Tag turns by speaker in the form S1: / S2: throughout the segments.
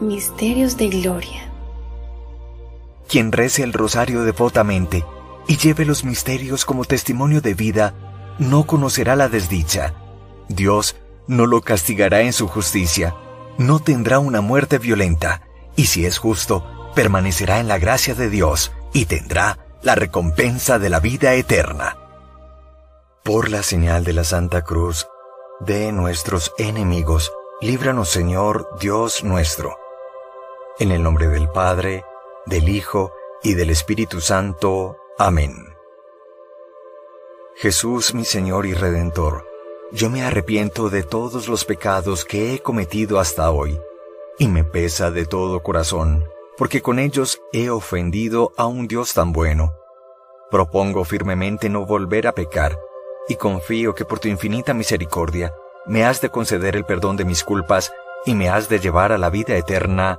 S1: Misterios de Gloria.
S2: Quien rece el rosario devotamente y lleve los misterios como testimonio de vida, no conocerá la desdicha. Dios no lo castigará en su justicia, no tendrá una muerte violenta, y si es justo, permanecerá en la gracia de Dios y tendrá la recompensa de la vida eterna. Por la señal de la Santa Cruz, de nuestros enemigos, líbranos Señor Dios nuestro en el nombre del Padre, del Hijo y del Espíritu Santo. Amén. Jesús mi Señor y Redentor, yo me arrepiento de todos los pecados que he cometido hasta hoy, y me pesa de todo corazón, porque con ellos he ofendido a un Dios tan bueno. Propongo firmemente no volver a pecar, y confío que por tu infinita misericordia me has de conceder el perdón de mis culpas y me has de llevar a la vida eterna.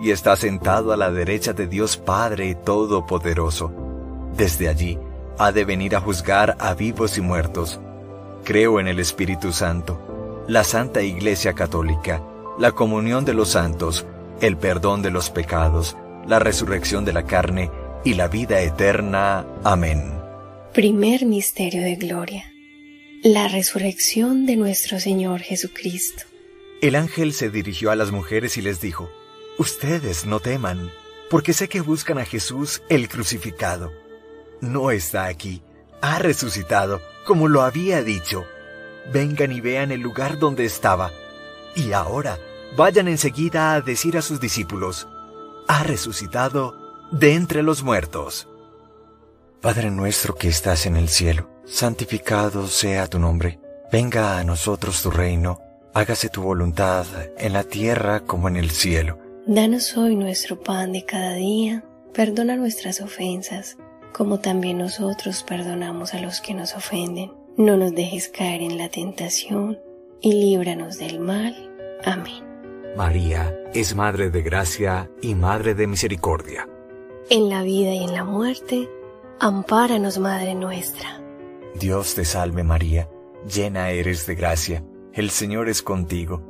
S2: y está sentado a la derecha de Dios Padre Todopoderoso. Desde allí ha de venir a juzgar a vivos y muertos. Creo en el Espíritu Santo, la Santa Iglesia Católica, la comunión de los santos, el perdón de los pecados, la resurrección de la carne y la vida eterna. Amén.
S1: Primer Misterio de Gloria. La resurrección de nuestro Señor Jesucristo.
S2: El ángel se dirigió a las mujeres y les dijo, Ustedes no teman, porque sé que buscan a Jesús el crucificado. No está aquí, ha resucitado, como lo había dicho. Vengan y vean el lugar donde estaba. Y ahora, vayan enseguida a decir a sus discípulos, ha resucitado de entre los muertos. Padre nuestro que estás en el cielo, santificado sea tu nombre. Venga a nosotros tu reino, hágase tu voluntad en la tierra como en el cielo.
S1: Danos hoy nuestro pan de cada día, perdona nuestras ofensas, como también nosotros perdonamos a los que nos ofenden. No nos dejes caer en la tentación, y líbranos del mal. Amén.
S2: María es Madre de Gracia y Madre de Misericordia.
S1: En la vida y en la muerte, ampáranos, Madre nuestra.
S2: Dios te salve María, llena eres de gracia, el Señor es contigo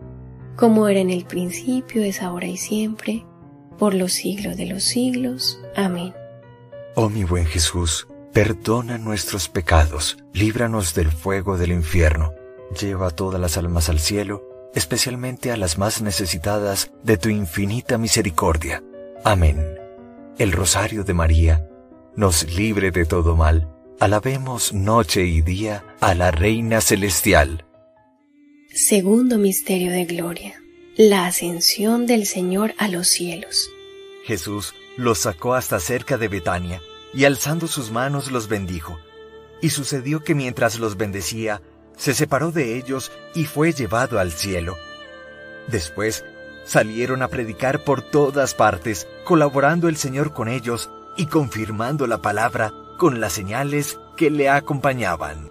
S1: como era en el principio, es ahora y siempre, por los siglos de los siglos. Amén.
S2: Oh mi buen Jesús, perdona nuestros pecados, líbranos del fuego del infierno, lleva a todas las almas al cielo, especialmente a las más necesitadas de tu infinita misericordia. Amén. El rosario de María nos libre de todo mal. Alabemos noche y día a la Reina Celestial.
S1: Segundo misterio de gloria. La ascensión del Señor a los cielos.
S2: Jesús los sacó hasta cerca de Betania y alzando sus manos los bendijo. Y sucedió que mientras los bendecía, se separó de ellos y fue llevado al cielo. Después salieron a predicar por todas partes, colaborando el Señor con ellos y confirmando la palabra con las señales que le acompañaban.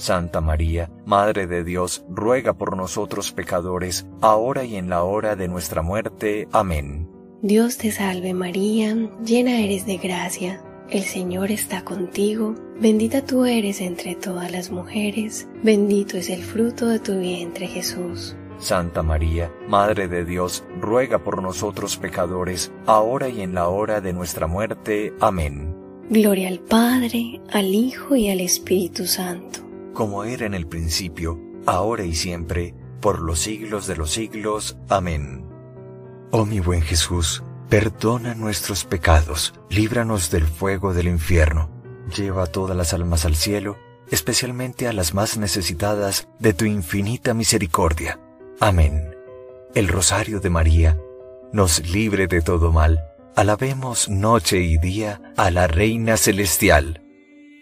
S2: Santa María, Madre de Dios, ruega por nosotros pecadores, ahora y en la hora de nuestra muerte. Amén.
S1: Dios te salve María, llena eres de gracia, el Señor está contigo, bendita tú eres entre todas las mujeres, bendito es el fruto de tu vientre Jesús.
S2: Santa María, Madre de Dios, ruega por nosotros pecadores, ahora y en la hora de nuestra muerte. Amén.
S1: Gloria al Padre, al Hijo y al Espíritu Santo.
S2: Como era en el principio, ahora y siempre, por los siglos de los siglos. Amén. Oh mi buen Jesús, Perdona nuestros pecados, líbranos del fuego del infierno, lleva a todas las almas al cielo, especialmente a las más necesitadas de tu infinita misericordia. Amén. El rosario de María nos libre de todo mal. Alabemos noche y día a la Reina Celestial.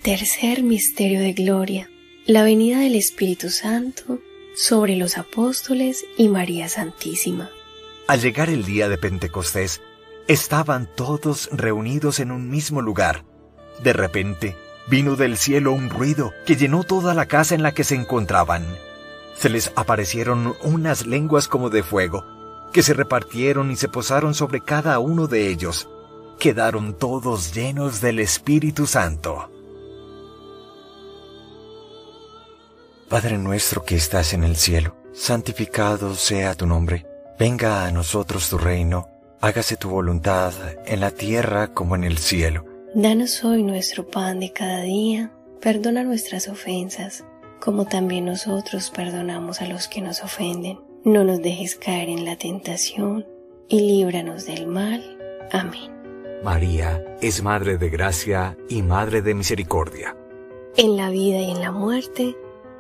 S1: Tercer misterio de gloria, la venida del Espíritu Santo sobre los apóstoles y María Santísima.
S2: Al llegar el día de Pentecostés, Estaban todos reunidos en un mismo lugar. De repente, vino del cielo un ruido que llenó toda la casa en la que se encontraban. Se les aparecieron unas lenguas como de fuego, que se repartieron y se posaron sobre cada uno de ellos. Quedaron todos llenos del Espíritu Santo. Padre nuestro que estás en el cielo, santificado sea tu nombre. Venga a nosotros tu reino hágase tu voluntad en la tierra como en el cielo.
S1: Danos hoy nuestro pan de cada día, perdona nuestras ofensas, como también nosotros perdonamos a los que nos ofenden. No nos dejes caer en la tentación, y líbranos del mal. Amén.
S2: María es Madre de Gracia y Madre de Misericordia.
S1: En la vida y en la muerte,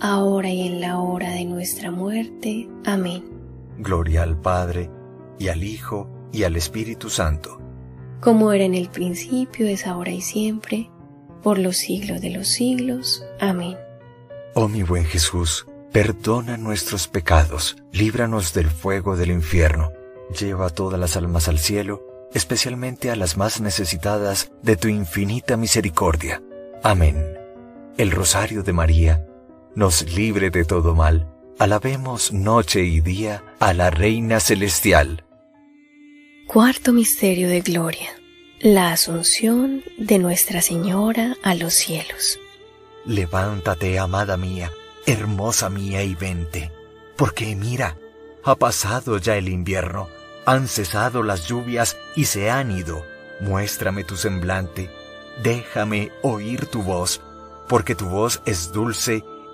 S1: ahora y en la hora de nuestra muerte. Amén.
S2: Gloria al Padre, y al Hijo, y al Espíritu Santo.
S1: Como era en el principio, es ahora y siempre, por los siglos de los siglos. Amén.
S2: Oh mi buen Jesús, perdona nuestros pecados, líbranos del fuego del infierno, lleva todas las almas al cielo, especialmente a las más necesitadas de tu infinita misericordia. Amén. El Rosario de María nos libre de todo mal. Alabemos noche y día a la Reina Celestial.
S1: Cuarto Misterio de Gloria. La Asunción de Nuestra Señora a los cielos.
S2: Levántate, amada mía, hermosa mía, y vente, porque mira, ha pasado ya el invierno, han cesado las lluvias y se han ido. Muéstrame tu semblante, déjame oír tu voz, porque tu voz es dulce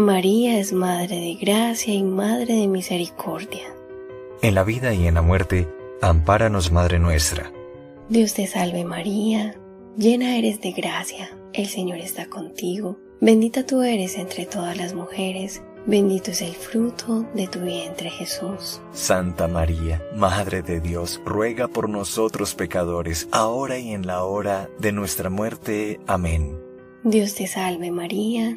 S1: María es Madre de Gracia y Madre de Misericordia.
S2: En la vida y en la muerte, ampáranos, Madre nuestra.
S1: Dios te salve María, llena eres de gracia, el Señor está contigo, bendita tú eres entre todas las mujeres, bendito es el fruto de tu vientre Jesús.
S2: Santa María, Madre de Dios, ruega por nosotros pecadores, ahora y en la hora de nuestra muerte. Amén.
S1: Dios te salve María,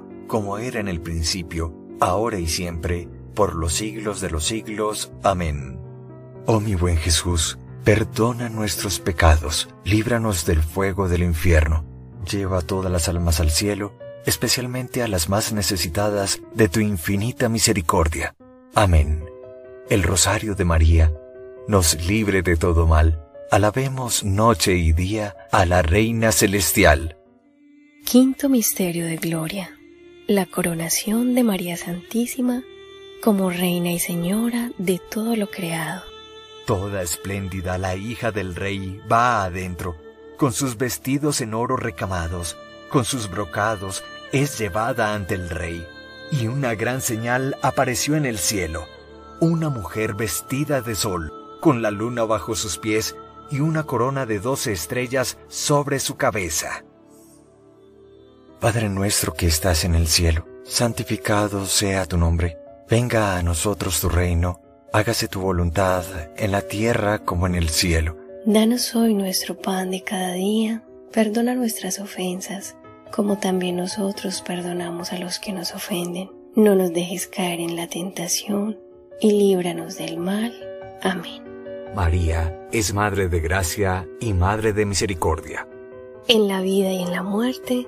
S2: como era en el principio, ahora y siempre, por los siglos de los siglos. Amén. Oh mi buen Jesús, perdona nuestros pecados, líbranos del fuego del infierno, lleva todas las almas al cielo, especialmente a las más necesitadas de tu infinita misericordia. Amén. El rosario de María nos libre de todo mal. Alabemos noche y día a la Reina Celestial.
S1: Quinto Misterio de Gloria la coronación de María Santísima como Reina y Señora de todo lo creado.
S2: Toda espléndida la hija del rey va adentro, con sus vestidos en oro recamados, con sus brocados, es llevada ante el rey. Y una gran señal apareció en el cielo, una mujer vestida de sol, con la luna bajo sus pies y una corona de doce estrellas sobre su cabeza. Padre nuestro que estás en el cielo, santificado sea tu nombre. Venga a nosotros tu reino. Hágase tu voluntad en la tierra como en el cielo.
S1: Danos hoy nuestro pan de cada día. Perdona nuestras ofensas, como también nosotros perdonamos a los que nos ofenden. No nos dejes caer en la tentación y líbranos del mal. Amén.
S2: María es Madre de Gracia y Madre de Misericordia.
S1: En la vida y en la muerte,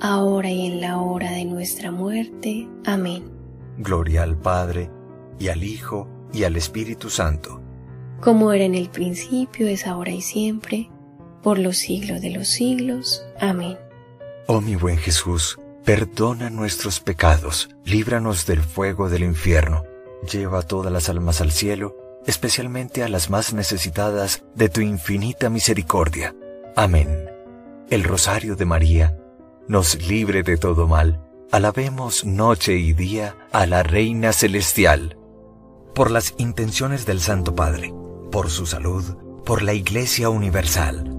S1: ahora y en la hora de nuestra muerte. Amén.
S2: Gloria al Padre, y al Hijo, y al Espíritu Santo.
S1: Como era en el principio, es ahora y siempre, por los siglos de los siglos. Amén.
S2: Oh mi buen Jesús, perdona nuestros pecados, líbranos del fuego del infierno, lleva todas las almas al cielo, especialmente a las más necesitadas de tu infinita misericordia. Amén. El Rosario de María nos libre de todo mal Alabemos noche y día a la Reina Celestial. Por las intenciones del Santo Padre, por su salud, por la Iglesia Universal,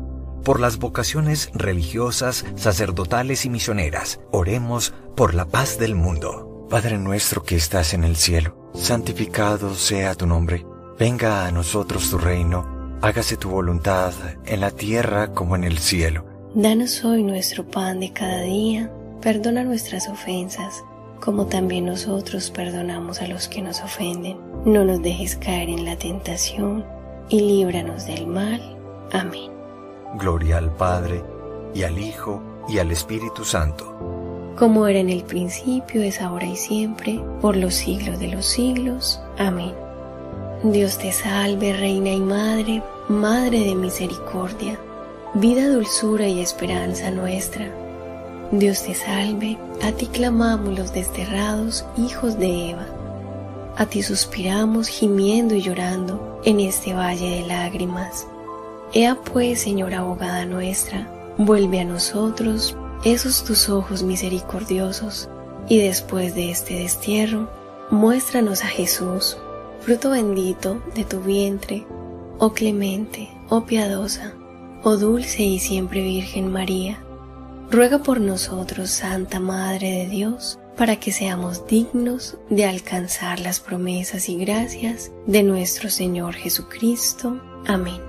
S2: por las vocaciones religiosas, sacerdotales y misioneras, oremos por la paz del mundo. Padre nuestro que estás en el cielo, santificado sea tu nombre. Venga a nosotros tu reino, hágase tu voluntad en la tierra como en el cielo.
S1: Danos hoy nuestro pan de cada día Perdona nuestras ofensas, como también nosotros perdonamos a los que nos ofenden. No nos dejes caer en la tentación, y líbranos del mal. Amén.
S2: Gloria al Padre, y al Hijo, y al Espíritu Santo.
S1: Como era en el principio, es ahora y siempre, por los siglos de los siglos. Amén. Dios te salve, Reina y Madre, Madre de misericordia, vida, dulzura y esperanza nuestra. Dios te salve, a ti clamamos los desterrados hijos de Eva. A ti suspiramos gimiendo y llorando en este valle de lágrimas. Ea pues, Señora abogada nuestra, vuelve a nosotros esos tus ojos misericordiosos, y después de este destierro, muéstranos a Jesús, fruto bendito de tu vientre, oh clemente, oh piadosa, oh dulce y siempre Virgen María ruega por nosotros, Santa Madre de Dios, para que seamos dignos de alcanzar las promesas y gracias de nuestro Señor Jesucristo. Amén.